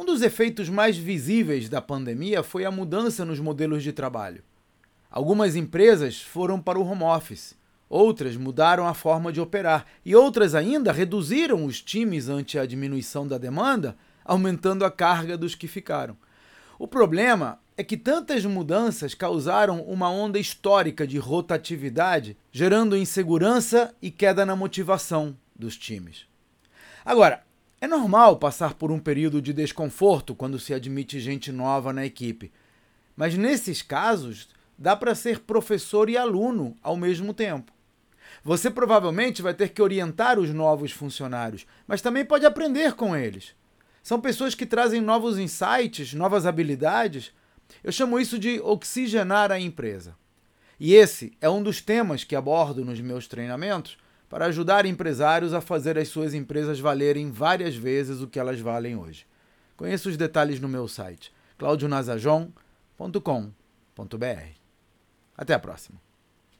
Um dos efeitos mais visíveis da pandemia foi a mudança nos modelos de trabalho. Algumas empresas foram para o home office, outras mudaram a forma de operar e outras ainda reduziram os times ante a diminuição da demanda, aumentando a carga dos que ficaram. O problema é que tantas mudanças causaram uma onda histórica de rotatividade, gerando insegurança e queda na motivação dos times. Agora, é normal passar por um período de desconforto quando se admite gente nova na equipe, mas nesses casos dá para ser professor e aluno ao mesmo tempo. Você provavelmente vai ter que orientar os novos funcionários, mas também pode aprender com eles. São pessoas que trazem novos insights, novas habilidades. Eu chamo isso de oxigenar a empresa. E esse é um dos temas que abordo nos meus treinamentos para ajudar empresários a fazer as suas empresas valerem várias vezes o que elas valem hoje. Conheça os detalhes no meu site claudionazajon.com.br. Até a próxima.